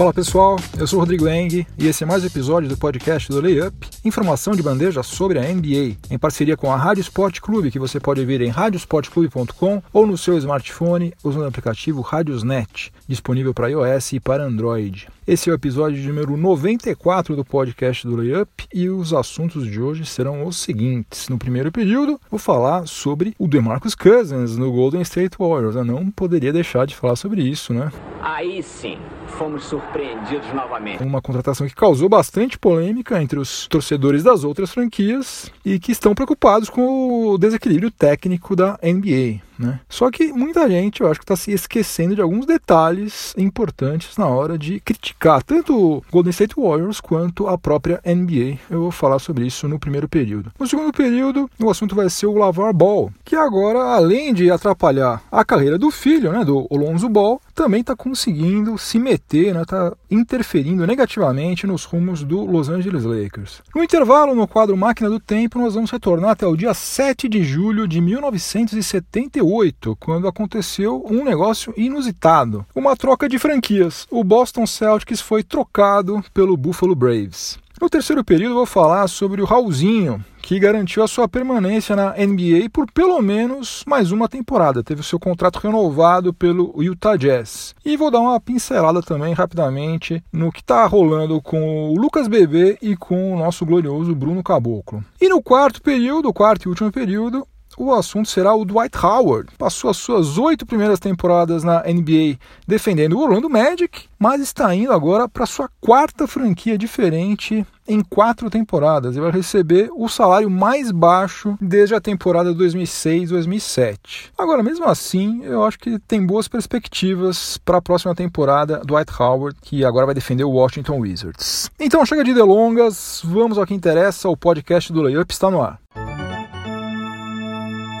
Fala pessoal, eu sou o Rodrigo Eng e esse é mais um episódio do podcast do Layup, informação de bandeja sobre a NBA, em parceria com a Rádio Sport Clube, que você pode ver em radiosportclube.com ou no seu smartphone usando o aplicativo Radiosnet, disponível para iOS e para Android. Esse é o episódio número 94 do podcast do Layup e os assuntos de hoje serão os seguintes. No primeiro período, vou falar sobre o DeMarcus Cousins no Golden State Warriors. Eu não poderia deixar de falar sobre isso, né? Aí sim, fomos surpreendidos novamente. Uma contratação que causou bastante polêmica entre os torcedores das outras franquias e que estão preocupados com o desequilíbrio técnico da NBA. Né? Só que muita gente, eu acho que está se esquecendo de alguns detalhes importantes na hora de criticar tanto o Golden State Warriors quanto a própria NBA. Eu vou falar sobre isso no primeiro período. No segundo período, o assunto vai ser o Lavar Ball, que agora, além de atrapalhar a carreira do filho, né, do Alonso Ball, também está conseguindo se meter, está né, tá interferindo negativamente nos rumos do Los Angeles Lakers. No intervalo, no quadro Máquina do Tempo, nós vamos retornar até o dia 7 de julho de 1978, quando aconteceu um negócio inusitado: uma troca de franquias. O Boston Celtics foi trocado pelo Buffalo Braves. No terceiro período, vou falar sobre o Raulzinho, que garantiu a sua permanência na NBA por pelo menos mais uma temporada. Teve o seu contrato renovado pelo Utah Jazz. E vou dar uma pincelada também rapidamente no que está rolando com o Lucas Bebê e com o nosso glorioso Bruno Caboclo. E no quarto período, quarto e último período, o assunto será o Dwight Howard. Passou as suas oito primeiras temporadas na NBA defendendo o Orlando Magic, mas está indo agora para sua quarta franquia diferente em quatro temporadas e vai receber o salário mais baixo desde a temporada 2006-2007. Agora, mesmo assim, eu acho que tem boas perspectivas para a próxima temporada do Dwight Howard, que agora vai defender o Washington Wizards. Então, chega de delongas, vamos ao que interessa, o podcast do Layup está no ar.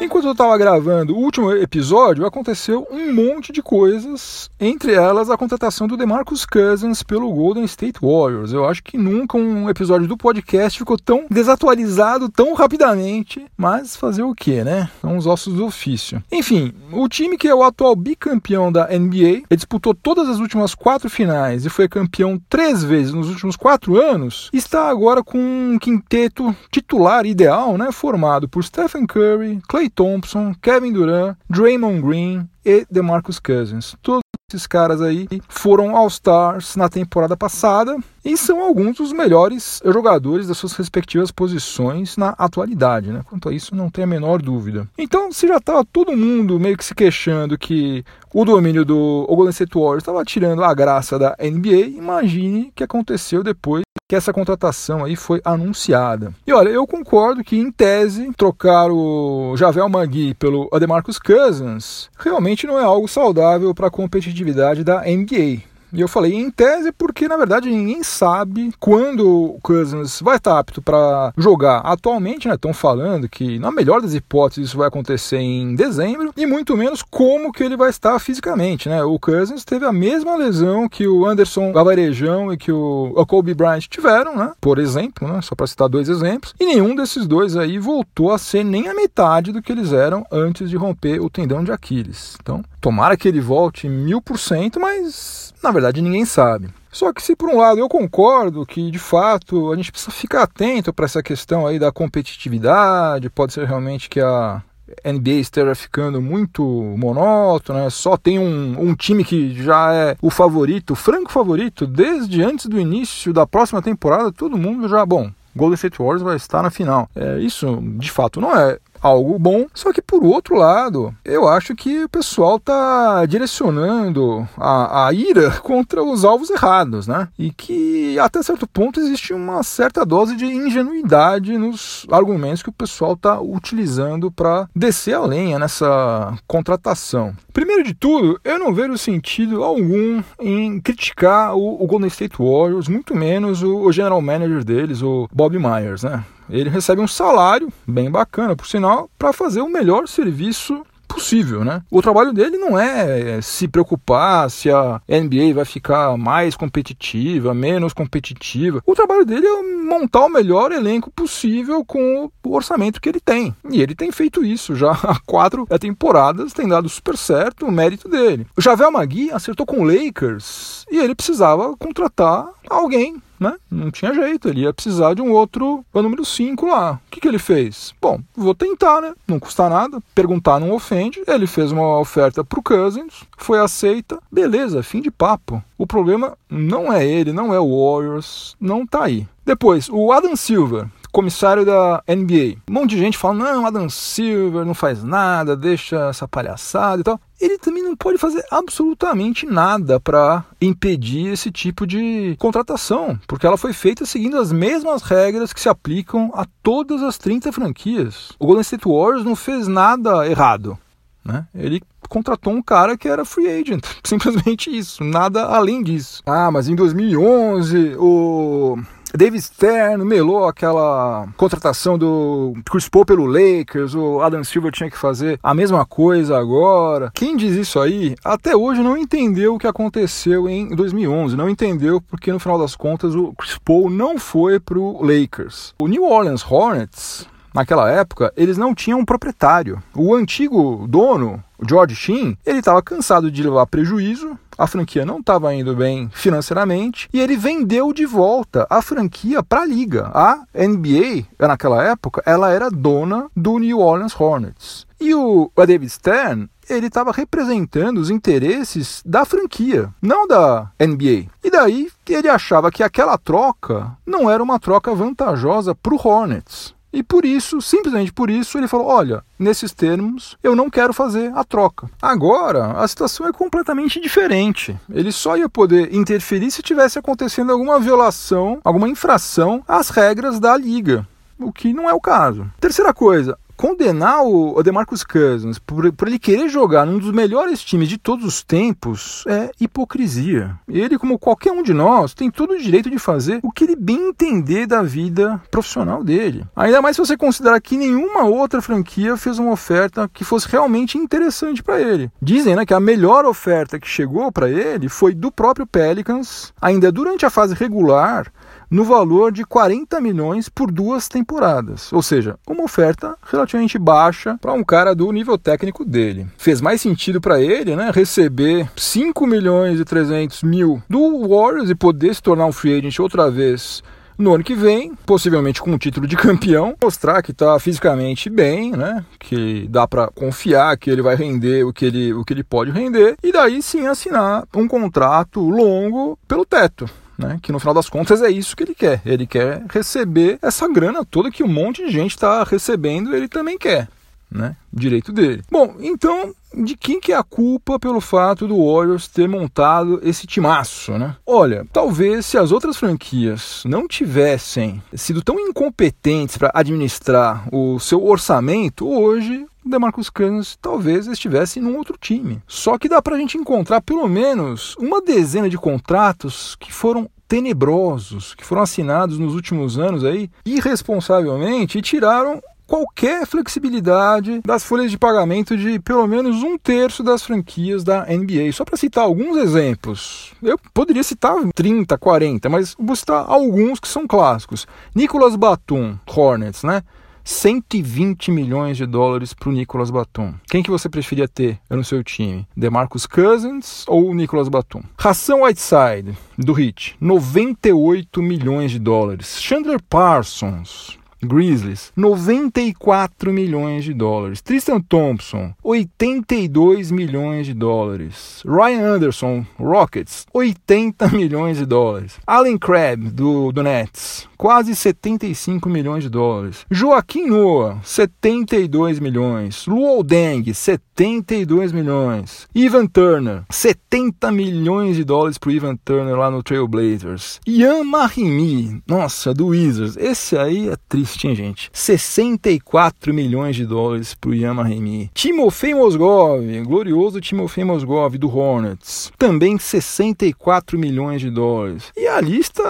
Enquanto eu estava gravando o último episódio, aconteceu um monte de coisas, entre elas a contratação do DeMarcus Cousins pelo Golden State Warriors. Eu acho que nunca um episódio do podcast ficou tão desatualizado tão rapidamente, mas fazer o que, né? São os ossos do ofício. Enfim, o time que é o atual bicampeão da NBA, disputou todas as últimas quatro finais e foi campeão três vezes nos últimos quatro anos, está agora com um quinteto titular ideal, né? Formado por Stephen Curry, Clay Thompson, Kevin Durant, Draymond Green e DeMarcus Cousins. Todos esses caras aí foram All-Stars na temporada passada e são alguns dos melhores jogadores das suas respectivas posições na atualidade, né? Quanto a isso, não tem a menor dúvida. Então, se já estava todo mundo meio que se queixando que o domínio do Golden State Warriors estava tirando a graça da NBA, imagine o que aconteceu depois que essa contratação aí foi anunciada. E olha, eu concordo que em tese trocar o Javel Magui pelo Ademarcus Cousins realmente não é algo saudável para a competitividade da NBA. E eu falei em tese porque, na verdade, ninguém sabe quando o Cousins vai estar apto para jogar. Atualmente, né, estão falando que, na melhor das hipóteses, isso vai acontecer em dezembro, e muito menos como que ele vai estar fisicamente. Né? O Cousins teve a mesma lesão que o Anderson Gavarejão e que o, Kobe Bryant tiveram, né? por exemplo, né? só para citar dois exemplos, e nenhum desses dois aí voltou a ser nem a metade do que eles eram antes de romper o tendão de Aquiles. Então, tomara que ele volte mil por cento, mas na verdade, ninguém sabe. Só que se por um lado eu concordo que de fato a gente precisa ficar atento para essa questão aí da competitividade, pode ser realmente que a NBA esteja ficando muito monótona, né? só tem um, um, time que já é o favorito, o franco favorito, desde antes do início da próxima temporada, todo mundo já, bom, Golden State Warriors vai estar na final. É, isso de fato não é algo bom. Só que por outro lado, eu acho que o pessoal está direcionando a, a, ira contra os alvos errados, né? E que até certo ponto existe uma certa dose de ingenuidade nos argumentos que o pessoal está utilizando para descer a lenha nessa contratação. Primeiro de tudo, eu não vejo sentido algum em criticar o, o Golden State Warriors, muito menos o, o general manager deles, o Bob Myers, né? Ele recebe um salário bem bacana, por sinal, para fazer o melhor serviço possível, né? O trabalho dele não é se preocupar se a NBA vai ficar mais competitiva, menos competitiva. O trabalho dele é montar o melhor elenco possível com o orçamento que ele tem. E ele tem feito isso já há quatro temporadas, tem dado super certo, o mérito dele. O Javel Magui acertou com o Lakers e ele precisava contratar alguém né? Não tinha jeito, ele ia precisar de um outro, o número 5 lá. O que, que ele fez? Bom, vou tentar, né? Não custa nada, perguntar não ofende. Ele fez uma oferta pro Cousins, foi aceita, beleza, fim de papo. O problema não é ele, não é o Warriors, não tá aí. Depois, o Adam Silver, comissário da NBA. Um monte de gente fala: não, Adam Silver não faz nada, deixa essa palhaçada e tal. Ele também não pode fazer absolutamente nada para impedir esse tipo de contratação, porque ela foi feita seguindo as mesmas regras que se aplicam a todas as 30 franquias. O Golden State Warriors não fez nada errado. Né? Ele contratou um cara que era free agent, simplesmente isso, nada além disso. Ah, mas em 2011 o David Stern melou aquela contratação do Chris Paul pelo Lakers, o Adam Silver tinha que fazer a mesma coisa agora. Quem diz isso aí, até hoje não entendeu o que aconteceu em 2011, não entendeu porque no final das contas o Chris Paul não foi pro Lakers. O New Orleans Hornets naquela época, eles não tinham um proprietário. O antigo dono, George Sheen, ele estava cansado de levar prejuízo, a franquia não estava indo bem financeiramente e ele vendeu de volta a franquia para a liga. A NBA, naquela época, ela era dona do New Orleans Hornets. E o David Stern, ele estava representando os interesses da franquia, não da NBA. E daí ele achava que aquela troca não era uma troca vantajosa para o Hornets. E por isso, simplesmente por isso, ele falou: olha, nesses termos, eu não quero fazer a troca. Agora, a situação é completamente diferente. Ele só ia poder interferir se tivesse acontecendo alguma violação, alguma infração às regras da liga. O que não é o caso. Terceira coisa, condenar o DeMarcus Cousins por, por, ele querer jogar num dos melhores times de todos os tempos é hipocrisia. Ele, como qualquer um de nós, tem todo o direito de fazer o que ele bem entender da vida profissional dele. Ainda mais se você considerar que nenhuma outra franquia fez uma oferta que fosse realmente interessante para ele. Dizem né, que a melhor oferta que chegou para ele foi do próprio Pelicans, ainda durante a fase regular, no valor de 40 milhões por duas temporadas. Ou seja, uma oferta relativamente baixa para um cara do nível técnico dele. Fez mais sentido para ele né, receber 5 milhões e 300 mil do Warriors e poder se tornar um free agent outra vez no ano que vem, possivelmente com o título de campeão, mostrar que está fisicamente bem, né? Que dá para confiar que ele vai render o que ele, o que ele pode render e daí sim assinar um contrato longo pelo teto né? Que no final das contas é isso que ele quer. Ele quer receber essa grana toda que um monte de gente está recebendo, ele também quer. Né? Direito dele. Bom, então, de quem que é a culpa pelo fato do Warriors ter montado esse timaço, né? Olha, talvez se as outras franquias não tivessem sido tão incompetentes para administrar o seu orçamento, hoje o DeMarcus Cousins talvez estivesse em um outro time. Só que dá para a gente encontrar pelo menos uma dezena de contratos que foram tenebrosos, que foram assinados nos últimos anos aí, irresponsavelmente, e tiraram qualquer flexibilidade das folhas de pagamento de pelo menos um terço das franquias da NBA. Só para citar alguns exemplos, eu poderia citar 30, 40, mas vou citar alguns que são clássicos. Nicolas Batum, Hornets, né? 120 milhões de dólares para o Nicolas Batum. Quem que você preferia ter no seu time? DeMarcus Cousins ou Nicolas Batum? Ração Whiteside, do Heat, 98 milhões de dólares. Chandler Parsons, Grizzlies, 94 milhões de dólares. Tristan Thompson, 82 milhões de dólares. Ryan Anderson, Rockets, 80 milhões de dólares. Allen Crabbe, do, do Nets, quase 75 milhões de dólares. Joaquim Noah, 72 milhões. Luol Deng, 72 milhões. Ivan Turner, 70 milhões de dólares para Ivan Turner lá no Trailblazers. Ian Mahimi, nossa, do Wizards. Esse aí é triste existe, hein, gente? 64 milhões de dólares pro Yama Remy. Timofei Mosgov, glorioso Timofei Mosgov do Hornets, também 64 milhões de dólares. E a lista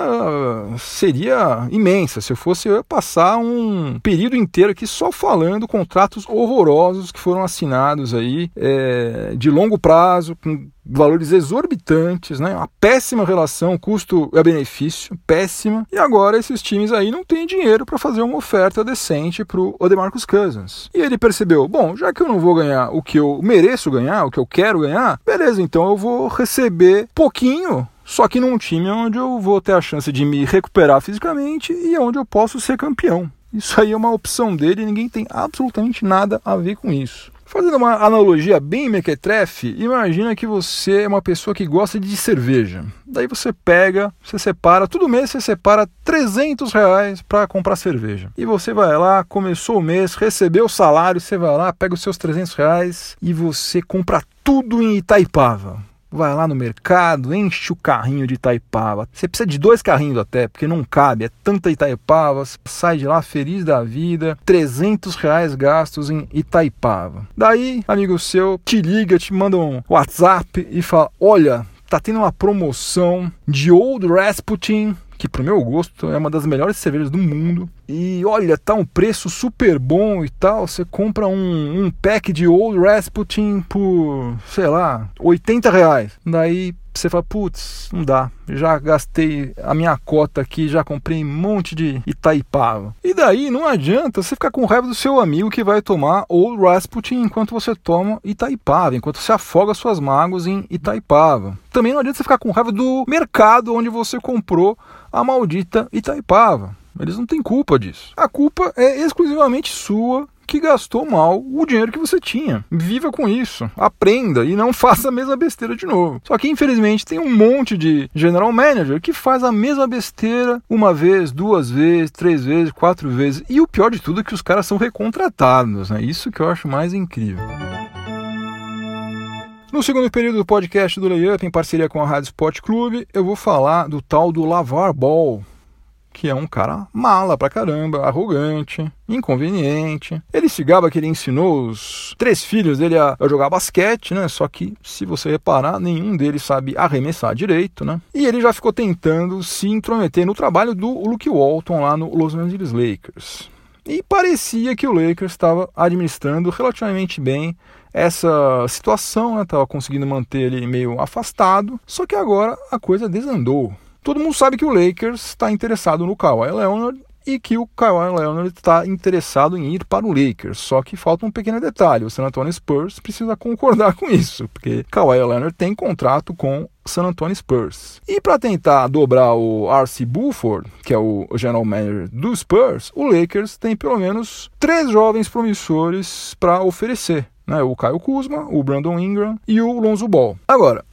seria imensa. Se eu fosse eu passar um período inteiro aqui só falando contratos horrorosos que foram assinados aí é, de longo prazo, com valores exorbitantes, né? Uma péssima relação custo-benefício, péssima. E agora esses times aí não têm dinheiro para fazer uma oferta decente para o DeMarcus Cousins. E ele percebeu, bom, já que eu não vou ganhar o que eu mereço ganhar, o que eu quero ganhar, beleza, então eu vou receber pouquinho só que num time onde eu vou ter a chance de me recuperar fisicamente e onde eu posso ser campeão. Isso aí é uma opção dele ninguém tem absolutamente nada a ver com isso. Fazendo uma analogia bem mequetrefe, imagina que você é uma pessoa que gosta de cerveja. Daí você pega, você separa, todo mês você separa 300 reais para comprar cerveja. E você vai lá, começou o mês, recebeu o salário, você vai lá, pega os seus 300 reais e você compra tudo em Itaipava vai lá no mercado, enche o carrinho de Itaipava. Você precisa de dois carrinhos até, porque não cabe, é tanta Itaipava, sai de lá feliz da vida, 300 reais gastos em Itaipava. Daí, amigo seu, te liga, te manda um WhatsApp e fala, olha, tá tendo uma promoção de Old Rasputin que pro meu gosto é uma das melhores cervejas do mundo. E olha, tá um preço super bom e tal. Você compra um, um pack de Old Rasputin por, sei lá, 80 reais. Daí você fala, putz, não dá. Já gastei a minha cota aqui, já comprei um monte de Itaipava. E daí não adianta você ficar com raiva do seu amigo que vai tomar Old Rasputin enquanto você toma Itaipava, enquanto você afoga suas mágoas em Itaipava. Também não adianta você ficar com raiva do mercado onde você comprou a maldita Itaipava. Eles não têm culpa disso. A culpa é exclusivamente sua que gastou mal o dinheiro que você tinha. Viva com isso, aprenda e não faça a mesma besteira de novo. Só que infelizmente tem um monte de general manager que faz a mesma besteira uma vez, duas vezes, três vezes, quatro vezes. E o pior de tudo é que os caras são recontratados, né? Isso que eu acho mais incrível. No segundo período do podcast do Layup, em parceria com a Rádio Sport Clube, eu vou falar do tal do Lavar Ball, que é um cara mala pra caramba, arrogante, inconveniente. Ele se gaba que ele ensinou os três filhos dele a, jogar basquete, né? Só que, se você reparar, nenhum deles sabe arremessar direito, né? E ele já ficou tentando se intrometer no trabalho do Luke Walton lá no Los Angeles Lakers. E parecia que o Lakers estava administrando relativamente bem essa situação, né? conseguindo manter ele meio afastado, só que agora a coisa desandou. Todo mundo sabe que o Lakers está interessado no Kawhi Leonard e que o Kawhi Leonard está interessado em ir para o Lakers. Só que falta um pequeno detalhe: o San Antonio Spurs precisa concordar com isso, porque Kawhi Leonard tem contrato com San Antonio Spurs. E para tentar dobrar o R.C. Buford, que é o general manager do Spurs, o Lakers tem pelo menos três jovens promissores para oferecer né? O Caio Kuzma, o Brandon Ingram e o Lonzo Ball. Agora,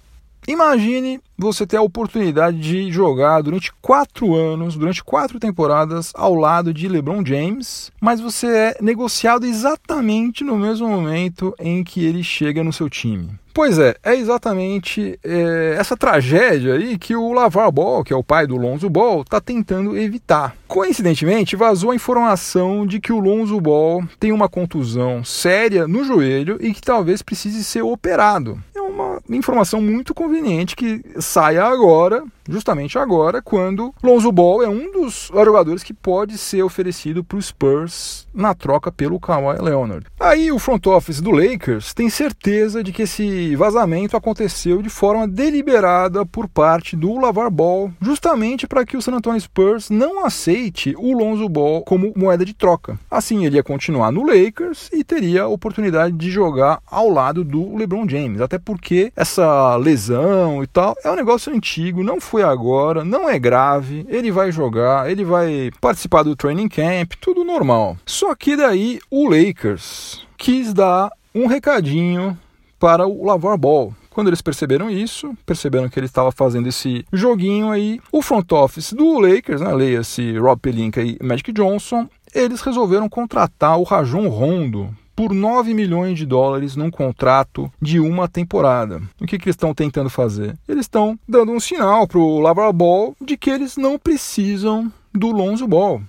imagine você ter a oportunidade de jogar durante quatro anos, durante quatro temporadas, ao lado de LeBron James, mas você é negociado exatamente no mesmo momento em que ele chega no seu time. Pois é, é exatamente é, essa tragédia aí que o Lavar Ball, que é o pai do Lonzo Ball, está tentando evitar. Coincidentemente, vazou a informação de que o Lonzo Ball tem uma contusão séria no joelho e que talvez precise ser operado. É uma informação muito conveniente que saia agora, justamente agora, quando Lonzo Ball é um dos jogadores que pode ser oferecido para o Spurs na troca pelo Kawhi Leonard. Aí o front office do Lakers tem certeza de que esse vazamento aconteceu de forma deliberada por parte do Lavar Ball, justamente para que o San Antonio Spurs não aceite o Lonzo Ball como moeda de troca. Assim ele ia continuar no Lakers e teria a oportunidade de jogar ao lado do LeBron James, até porque essa lesão e tal é um negócio antigo, não foi agora, não é grave, ele vai jogar, ele vai participar do training camp, tudo normal. Só que daí o Lakers quis dar um recadinho para o Lavar Ball. Quando eles perceberam isso, perceberam que ele estava fazendo esse joguinho aí, o front office do Lakers, né, leia-se Rob Pelinka e Magic Johnson, eles resolveram contratar o Rajon Rondo por 9 milhões de dólares num contrato de uma temporada. O que, que eles estão tentando fazer? Eles estão dando um sinal para o Lavar Ball de que eles não precisam do Lonzo Ball.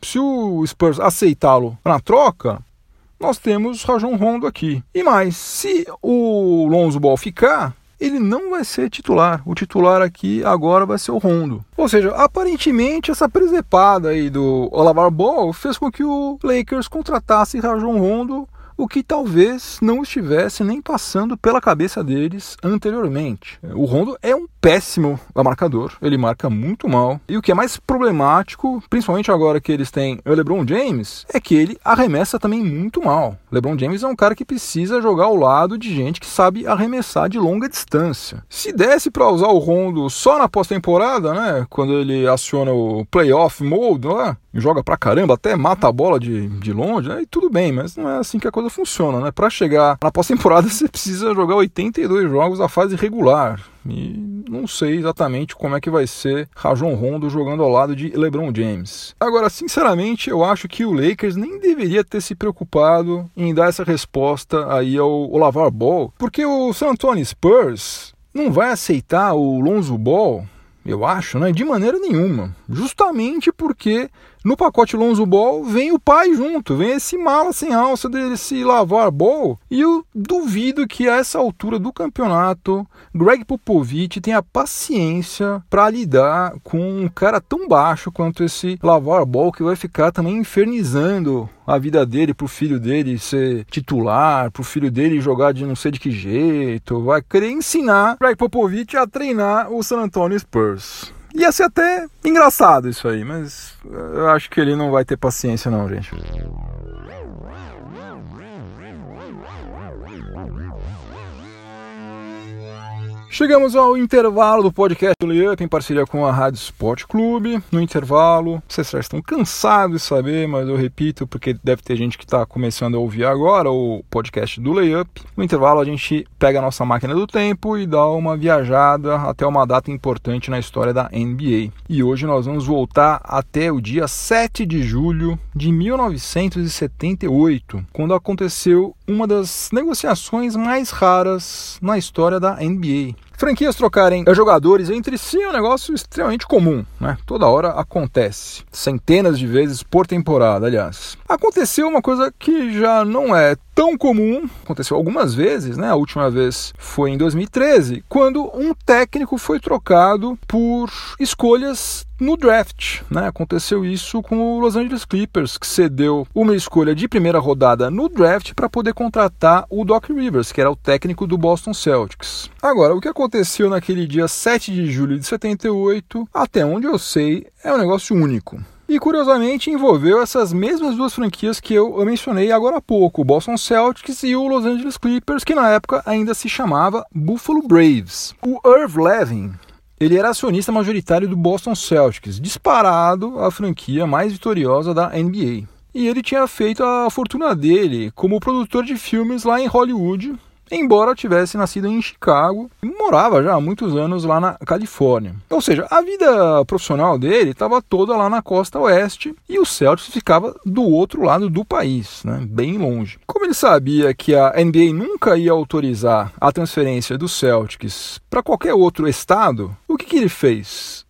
se o Spurs aceitá-lo na troca, nós temos Rajon Rondo aqui. E mais, se o Lonzo Ball ficar, ele não vai ser titular. O titular aqui agora vai ser o Rondo. Ou seja, aparentemente essa presepada aí do Olavar Ball fez com que o Lakers contratasse Rajon Rondo o que talvez não estivesse nem passando pela cabeça deles anteriormente. O Rondo é um péssimo marcador, ele marca muito mal. E o que é mais problemático, principalmente agora que eles têm o LeBron James, é que ele arremessa também muito mal. LeBron James é um cara que precisa jogar ao lado de gente que sabe arremessar de longa distância. Se desse para usar o Rondo só na pós-temporada, né, quando ele aciona o playoff mode lá, joga pra caramba, até mata a bola de, de longe, né, e tudo bem, mas não é assim que a coisa funciona, né? Para chegar na pós-temporada você precisa jogar 82 jogos a fase regular. E não sei exatamente como é que vai ser Rajon Rondo jogando ao lado de LeBron James. Agora, sinceramente, eu acho que o Lakers nem deveria ter se preocupado em dar essa resposta aí ao, Lavar Ball, porque o San Antonio Spurs não vai aceitar o Lonzo Ball eu acho, né? De maneira nenhuma. Justamente porque no pacote Lonzo Ball vem o pai junto, vem esse mala sem alça desse lavar ball. E eu duvido que a essa altura do campeonato, Greg Popovich tenha paciência para lidar com um cara tão baixo quanto esse lavar ball que vai ficar também infernizando a vida dele pro filho dele ser titular, pro filho dele jogar de não sei de que jeito, vai querer ensinar Greg Popovich a treinar o San Antonio Spurs. Ia ser até engraçado isso aí, mas eu acho que ele não vai ter paciência não, gente. Chegamos ao intervalo do podcast do Layup em parceria com a Rádio Sport Clube. No intervalo, vocês já estão cansados de saber, mas eu repito porque deve ter gente que está começando a ouvir agora o podcast do Layup. No intervalo, a gente pega a nossa máquina do tempo e dá uma viajada até uma data importante na história da NBA. E hoje nós vamos voltar até o dia 7 de julho de 1978, quando aconteceu uma das negociações mais raras na história da NBA. Franquias trocarem jogadores entre si é um negócio extremamente comum, né? Toda hora acontece. Centenas de vezes por temporada, aliás. Aconteceu uma coisa que já não é tão comum, aconteceu algumas vezes, né? A última vez foi em 2013, quando um técnico foi trocado por escolhas no draft, né? Aconteceu isso com o Los Angeles Clippers, que cedeu uma escolha de primeira rodada no draft para poder contratar o Doc Rivers, que era o técnico do Boston Celtics. Agora, o que aconteceu naquele dia 7 de julho de 78, até onde eu sei, é um negócio único. E curiosamente envolveu essas mesmas duas franquias que eu mencionei agora há pouco, o Boston Celtics e o Los Angeles Clippers, que na época ainda se chamava Buffalo Braves. O Irv Levin, ele era acionista majoritário do Boston Celtics, disparado a franquia mais vitoriosa da NBA. E ele tinha feito a fortuna dele como produtor de filmes lá em Hollywood, embora tivesse nascido em Chicago e morava já há muitos anos lá na Califórnia. Ou seja, a vida profissional dele estava toda lá na costa oeste e o Celtics ficava do outro lado do país, né, bem longe. Como ele sabia que a NBA nunca ia autorizar a transferência do Celtics para qualquer outro estado, o que, que ele fez?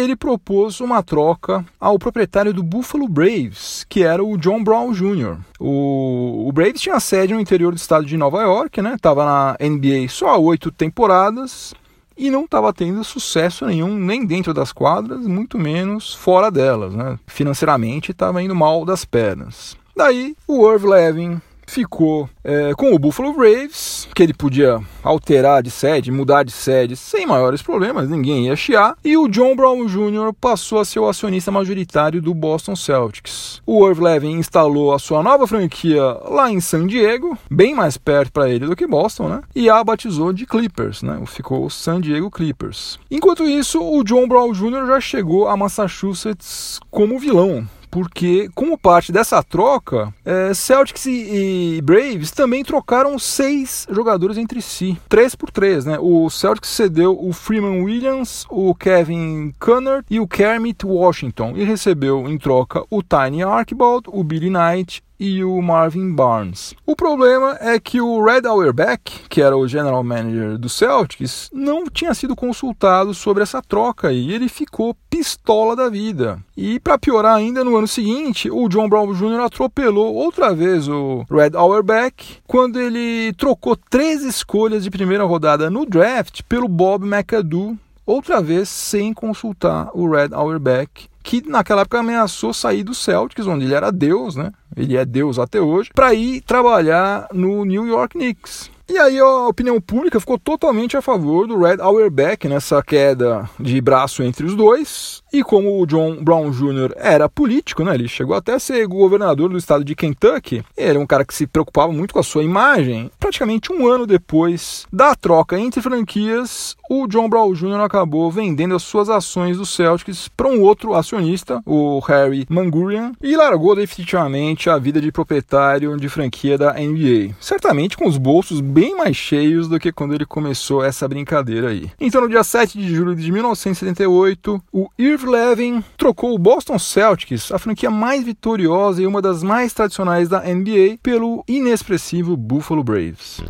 Ele propôs uma troca ao proprietário do Buffalo Braves, que era o John Brown Jr. O, o Braves tinha sede no interior do estado de Nova York, né? Tava na NBA só oito temporadas e não estava tendo sucesso nenhum nem dentro das quadras, muito menos fora delas, né? Financeiramente estava indo mal das pernas. Daí o Irv Levin ficou é, com o Buffalo Braves, que ele podia alterar de sede, mudar de sede sem maiores problemas, ninguém ia chiar, e o John Brown Jr. passou a ser o acionista majoritário do Boston Celtics. O Irv Levin instalou a sua nova franquia lá em San Diego, bem mais perto para ele do que Boston, né? E a batizou de Clippers, né? Ficou o San Diego Clippers. Enquanto isso, o John Brown Jr. já chegou a Massachusetts como vilão porque como parte dessa troca, é, Celtics e, e, Braves também trocaram seis jogadores entre si, três por três, né? O Celtics cedeu o Freeman Williams, o Kevin Cunner e o Kermit Washington e recebeu em troca o Tiny Archibald, o Billy Knight e o Marvin Barnes. O problema é que o Red Auerbach, que era o general manager do Celtics, não tinha sido consultado sobre essa troca e ele ficou pistola da vida. E para piorar ainda, no ano seguinte, o John Brown Jr. atropelou outra vez o Red Auerbach quando ele trocou três escolhas de primeira rodada no draft pelo Bob McAdoo outra vez sem consultar o Red Auerbach, que naquela época ameaçou sair do Celtics, onde ele era Deus, né? Ele é Deus até hoje, para ir trabalhar no New York Knicks. E aí a opinião pública ficou totalmente a favor do Red Auerbach nessa queda de braço entre os dois. E como o John Brown Jr. era político, né, ele chegou até a ser governador do estado de Kentucky, ele era um cara que se preocupava muito com a sua imagem. Praticamente um ano depois da troca entre franquias, o John Brown Jr. acabou vendendo as suas ações do Celtics para um outro acionista, o Harry Mangurian, e largou definitivamente a vida de proprietário de franquia da NBA. Certamente com os bolsos bem mais cheios do que quando ele começou essa brincadeira aí. Então, no dia 7 de julho de 1978, o Irv Levin trocou o Boston Celtics, a franquia mais vitoriosa e uma das mais tradicionais da NBA, pelo inexpressivo Buffalo Braves.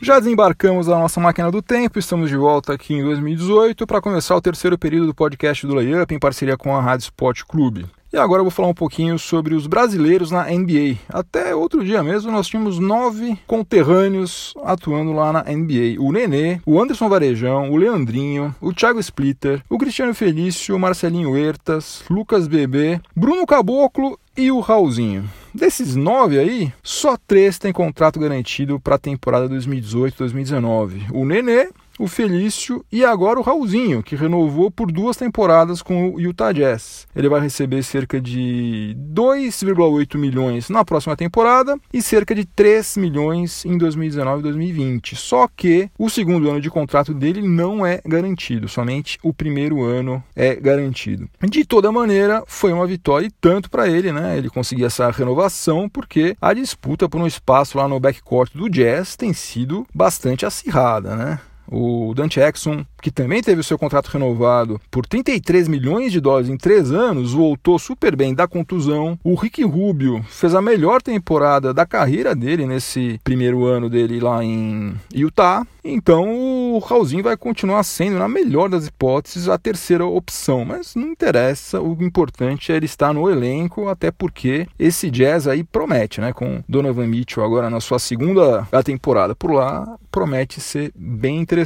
Já desembarcamos a nossa máquina do tempo, estamos de volta aqui em 2018 para começar o terceiro período do podcast do Layup em parceria com a Rádio Sport Clube. E agora eu vou falar um pouquinho sobre os brasileiros na NBA. Até outro dia mesmo nós tínhamos nove conterrâneos atuando lá na NBA. O Nenê, o Anderson Varejão, o Leandrinho, o Thiago Splitter, o Cristiano Felício, o Marcelinho Huertas, Lucas Bebê, Bruno Caboclo e o Raulzinho. Desses nove aí, só três têm contrato garantido para a temporada 2018-2019. O Nenê, o Felício e agora o Raulzinho, que renovou por duas temporadas com o Utah Jazz. Ele vai receber cerca de 2,8 milhões na próxima temporada e cerca de 3 milhões em 2019 e 2020. Só que o segundo ano de contrato dele não é garantido, somente o primeiro ano é garantido. De toda maneira, foi uma vitória tanto para ele, né? Ele conseguiu essa renovação porque a disputa por um espaço lá no backcourt do Jazz tem sido bastante acirrada, né? O Dante Exxon, que também teve o seu contrato renovado por 33 milhões de dólares em três anos, voltou super bem da contusão. O Rick Rubio fez a melhor temporada da carreira dele nesse primeiro ano dele lá em Utah. Então o Raulzinho vai continuar sendo, na melhor das hipóteses, a terceira opção. Mas não interessa, o importante é ele estar no elenco, até porque esse jazz aí promete, né? Com Donovan Mitchell agora na sua segunda temporada por lá, promete ser bem interessante.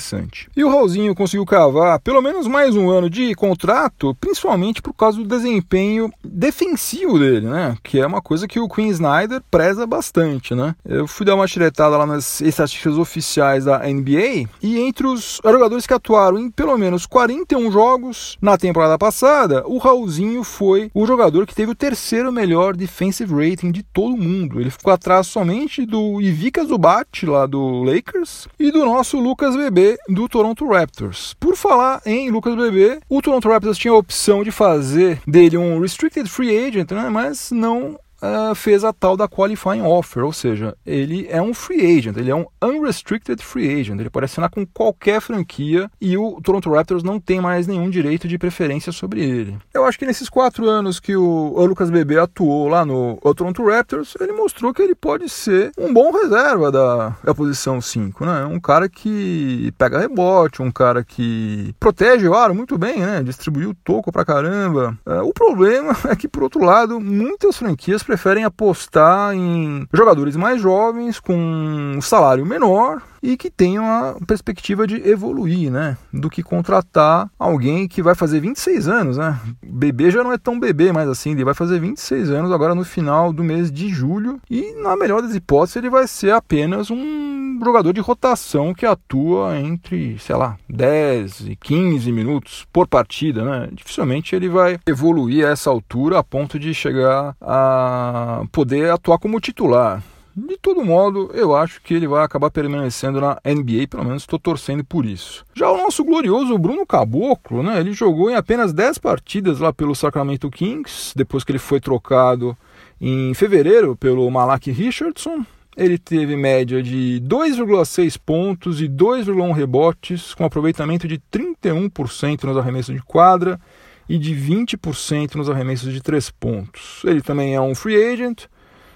E o Raulzinho conseguiu cavar pelo menos mais um ano de contrato, principalmente por causa do desempenho defensivo dele, né? Que é uma coisa que o Queen Snyder preza bastante, né? Eu fui dar uma tiretada lá nas estatísticas oficiais da NBA e entre os jogadores que atuaram em pelo menos 41 jogos na temporada passada, o Raulzinho foi o jogador que teve o terceiro melhor defensive rating de todo mundo. Ele ficou atrás somente do Ivica Zubat lá do Lakers e do nosso Lucas Bebê do Toronto Raptors. Por falar em Lucas Bebê, o Toronto Raptors tinha a opção de fazer dele um restricted free agent, né, mas não uh, fez a tal da qualifying offer, ou seja, ele é um free agent, ele é um unrestricted free agent, ele pode assinar com qualquer franquia e o Toronto Raptors não tem mais nenhum direito de preferência sobre ele. Eu acho que nesses quatro anos que o, Lucas Bebê atuou lá no Toronto Raptors, ele mostrou que ele pode ser um bom reserva da, da posição 5, né? Um cara que pega rebote, um cara que protege o aro muito bem, né? Distribuiu o toco pra caramba. Uh, o problema é que, por outro lado, muitas franquias preferem apostar em jogadores mais jovens, com um salário menor e que tenham a perspectiva de evoluir, né? Do que contratar alguém que vai fazer 26 anos, né? Bebê já não é tão bebê mais assim, ele vai fazer 26 anos agora no final do mês de julho e, na melhor das hipóteses, ele vai ser apenas um jogador de rotação que atua entre, sei lá, 10 e 15 minutos por partida, né? Dificilmente ele vai evoluir a essa altura a ponto de chegar a poder atuar como titular. De todo modo, eu acho que ele vai acabar permanecendo na NBA, pelo menos estou torcendo por isso. Já o nosso glorioso Bruno Caboclo, né, ele jogou em apenas 10 partidas lá pelo Sacramento Kings, depois que ele foi trocado em fevereiro pelo Malak Richardson. ele teve média de 2,6 pontos e 2,1 rebotes, com aproveitamento de 31% nos arremessos de quadra e de 20% nos arremessos de 3 pontos. Ele também é um free agent,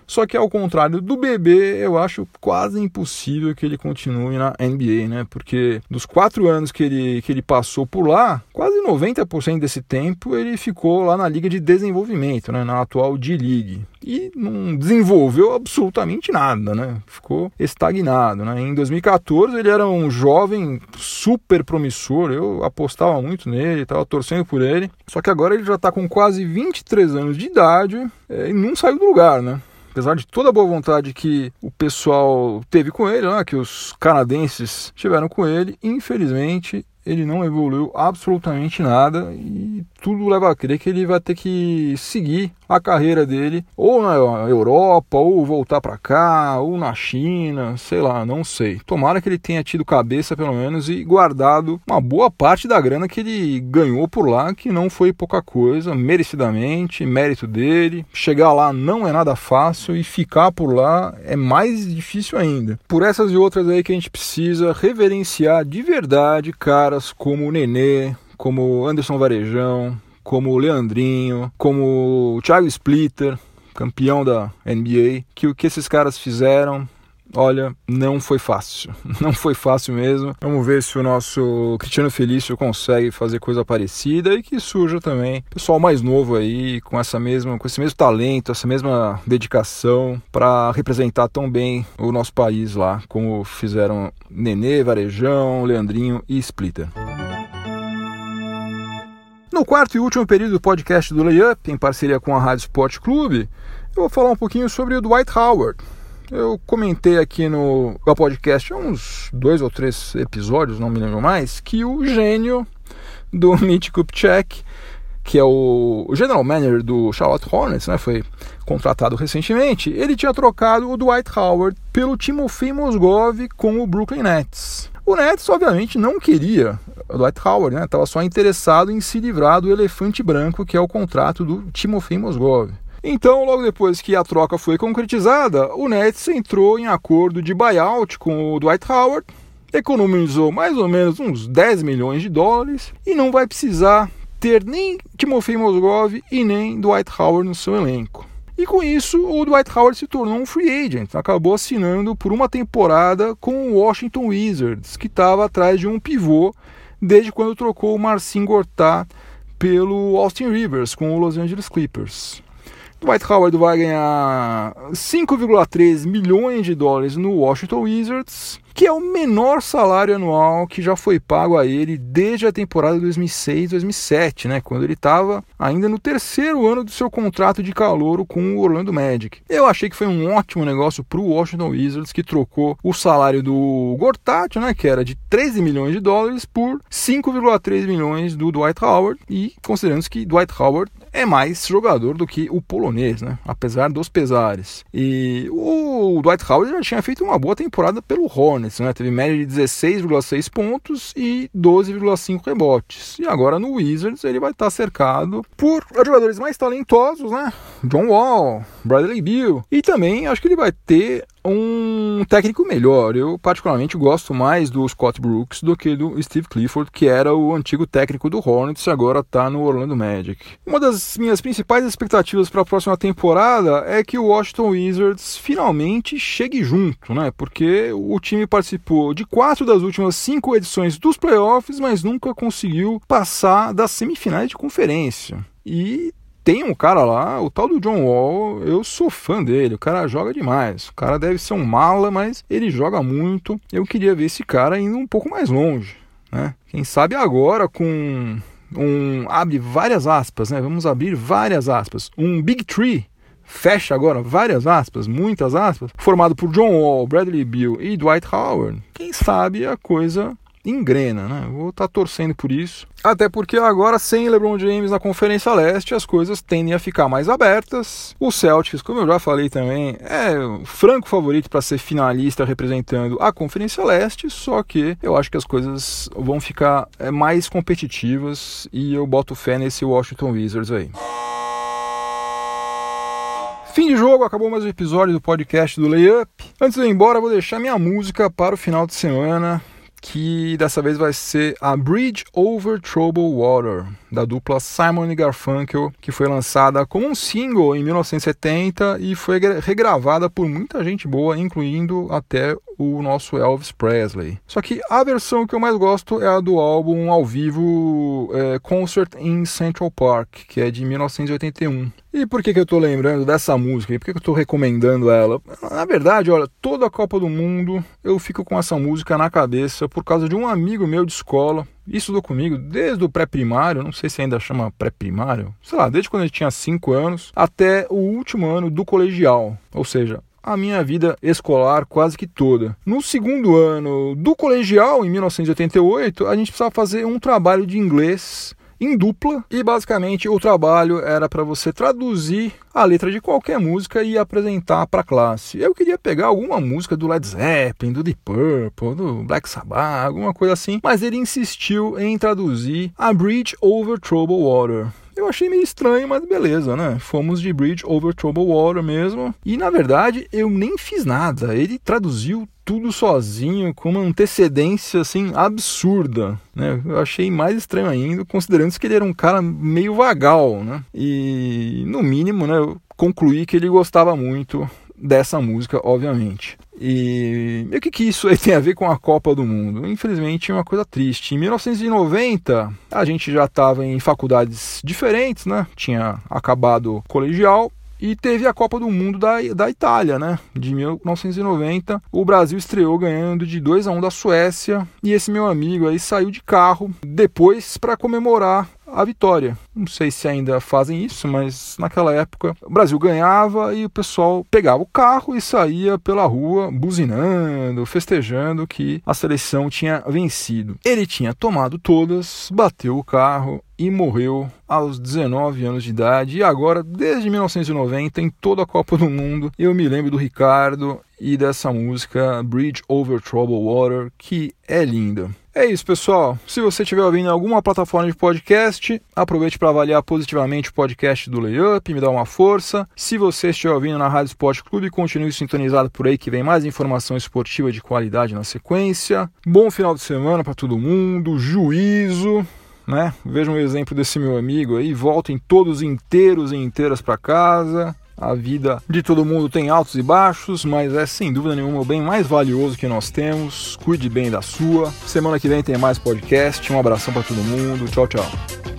só que ao contrário do bebê, eu acho quase impossível que ele continue na NBA, né? Porque dos quatro anos que ele, que ele passou por lá, quase 90% desse tempo ele ficou lá na Liga de Desenvolvimento, né? Na atual D-League. E não desenvolveu absolutamente nada, né? Ficou estagnado, né? Em 2014 ele era um jovem super promissor, eu apostava muito nele, estava torcendo por ele. Só que agora ele já está com quase 23 anos de idade é, e não saiu do lugar, né? Apesar de toda a boa vontade que o pessoal teve com ele, né, que os canadenses tiveram com ele, infelizmente ele não evoluiu absolutamente nada e tudo leva a crer que ele vai ter que seguir a carreira dele ou na Europa, ou voltar para cá, ou na China, sei lá, não sei. Tomara que ele tenha tido cabeça pelo menos e guardado uma boa parte da grana que ele ganhou por lá, que não foi pouca coisa, merecidamente, mérito dele. Chegar lá não é nada fácil e ficar por lá é mais difícil ainda. Por essas e outras aí que a gente precisa reverenciar de verdade caras como o Nenê, como Anderson Varejão, como Leandrinho, como o Thiago Splitter, campeão da NBA, que o que esses caras fizeram Olha, não foi fácil. Não foi fácil mesmo. Vamos ver se o nosso Cristiano Felício consegue fazer coisa parecida e que surja também pessoal mais novo aí com essa mesma, com esse mesmo talento, essa mesma dedicação para representar tão bem o nosso país lá, como fizeram Nenê, Varejão, Leandrinho e Splitter. No quarto e último período do podcast do Layup, em parceria com a Rádio Sport Clube, eu vou falar um pouquinho sobre o Dwight Howard. Eu comentei aqui no podcast há uns dois ou três episódios, não me lembro mais, que o gênio do Mitch Kupchak, que é o general manager do Charlotte Hornets, né, foi contratado recentemente, ele tinha trocado o Dwight Howard pelo Timofey Mozgov com o Brooklyn Nets. O Nets, obviamente, não queria o Dwight Howard, né? Estava só interessado em se livrar do elefante branco, que é o contrato do Timofey Mozgov. Então, logo depois que a troca foi concretizada, o Nets entrou em acordo de buyout com o Dwight Howard, economizou mais ou menos uns 10 milhões de dólares e não vai precisar ter nem Timofey Mozgov e nem Dwight Howard no seu elenco. E com isso, o Dwight Howard se tornou um free agent, acabou assinando por uma temporada com o Washington Wizards, que estava atrás de um pivô desde quando trocou o Marcin Gortat pelo Austin Rivers com o Los Angeles Clippers. Dwight Howard vai ganhar 5,3 milhões de dólares no Washington Wizards que é o menor salário anual que já foi pago a ele desde a temporada 2006-2007, né, quando ele estava ainda no terceiro ano do seu contrato de calouro com o Orlando Magic. Eu achei que foi um ótimo negócio para o Washington Wizards, que trocou o salário do Gortat, né, que era de 13 milhões de dólares, por 5,3 milhões do Dwight Howard, e considerando que Dwight Howard é mais jogador do que o polonês, né? apesar dos pesares. E o Dwight Howard já tinha feito uma boa temporada pelo Hornets, né? teve média de 16,6 pontos e 12,5 rebotes. E agora no Wizards ele vai estar cercado por jogadores mais talentosos, né? John Wall, Bradley Beal. E também acho que ele vai ter um técnico melhor. Eu particularmente gosto mais do Scott Brooks do que do Steve Clifford, que era o antigo técnico do Hornets e agora está no Orlando Magic. Uma das minhas principais expectativas para a próxima temporada é que o Washington Wizards finalmente chegue junto, né? Porque o time participou de quatro das últimas cinco edições dos playoffs, mas nunca conseguiu passar das semifinais de conferência. E tem um cara lá, o tal do John Wall, eu sou fã dele, o cara joga demais. O cara deve ser um mala, mas ele joga muito. Eu queria ver esse cara indo um pouco mais longe, né? Quem sabe agora com um abre várias aspas, né? Vamos abrir várias aspas. Um Big Tree fecha agora várias aspas, muitas aspas, formado por John Wall, Bradley Beal e Dwight Howard. Quem sabe a coisa engrena, né? Vou estar tá torcendo por isso. Até porque agora, sem LeBron James na Conferência Leste, as coisas tendem a ficar mais abertas. O Celtics, como eu já falei também, é o franco favorito para ser finalista representando a Conferência Leste, só que eu acho que as coisas vão ficar é, mais competitivas e eu boto fé nesse Washington Wizards aí. Fim de jogo, acabou mais um episódio do podcast do Layup. Antes de ir embora, vou deixar minha música para o final de semana que dessa vez vai ser a Bridge Over Troubled Water, da dupla Simon Garfunkel, que foi lançada como um single em 1970 e foi regravada por muita gente boa, incluindo até o nosso Elvis Presley. Só que a versão que eu mais gosto é a do álbum ao vivo é, Concert in Central Park, que é de 1981. E por que, que eu estou lembrando dessa música? E por que, que eu estou recomendando ela? Na verdade, olha, toda a Copa do Mundo eu fico com essa música na cabeça por causa de um amigo meu de escola. Estudou comigo desde o pré-primário, não sei se ainda chama pré-primário, sei lá, desde quando ele tinha 5 anos até o último ano do colegial. Ou seja, a minha vida escolar quase que toda. No segundo ano do colegial, em 1988, a gente precisava fazer um trabalho de inglês em dupla e basicamente o trabalho era para você traduzir a letra de qualquer música e apresentar para a classe. Eu queria pegar alguma música do Led Zeppelin, do Deep Purple, do Black Sabbath, alguma coisa assim, mas ele insistiu em traduzir a Bridge Over Troubled Water. Eu achei meio estranho, mas beleza, né? Fomos de Bridge Over Troubled Water mesmo. E na verdade, eu nem fiz nada. Ele traduziu tudo sozinho, com uma antecedência assim absurda, né? Eu achei mais estranho ainda, considerando que ele era um cara meio vagal, né? E no mínimo, né, eu concluí que ele gostava muito dessa música, obviamente. E o que, que isso tem a ver com a Copa do Mundo? Infelizmente, é uma coisa triste. Em 1990, a gente já estava em faculdades diferentes, né? Tinha acabado colegial e teve a Copa do Mundo da, da Itália, né? De 1990. O Brasil estreou ganhando de 2 a 1 da Suécia. E esse meu amigo aí saiu de carro depois para comemorar a vitória. Não sei se ainda fazem isso, mas naquela época o Brasil ganhava e o pessoal pegava o carro e saía pela rua buzinando, festejando que a seleção tinha vencido. Ele tinha tomado todas, bateu o carro e morreu aos 19 anos de idade. E agora, desde 1990, em toda a Copa do Mundo, eu me lembro do Ricardo e dessa música Bridge Over Troubled Water, que é linda. É isso, pessoal. Se você estiver ouvindo alguma plataforma de podcast, aproveite para avaliar positivamente o podcast do Layup, me dá uma força. Se você estiver ouvindo na Rádio Esporte Clube, continue sintonizado por aí que vem mais informação esportiva de qualidade na sequência. Bom final de semana para todo mundo, juízo, né? Vejam um exemplo desse meu amigo aí, voltem todos inteiros e inteiras para casa. A vida de todo mundo tem altos e baixos, mas é sem dúvida nenhuma o bem mais valioso que nós temos. Cuide bem da sua. Semana que vem tem mais podcast. Um abração para todo mundo. Tchau, tchau.